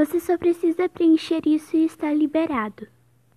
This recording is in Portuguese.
Você só precisa preencher isso e está liberado.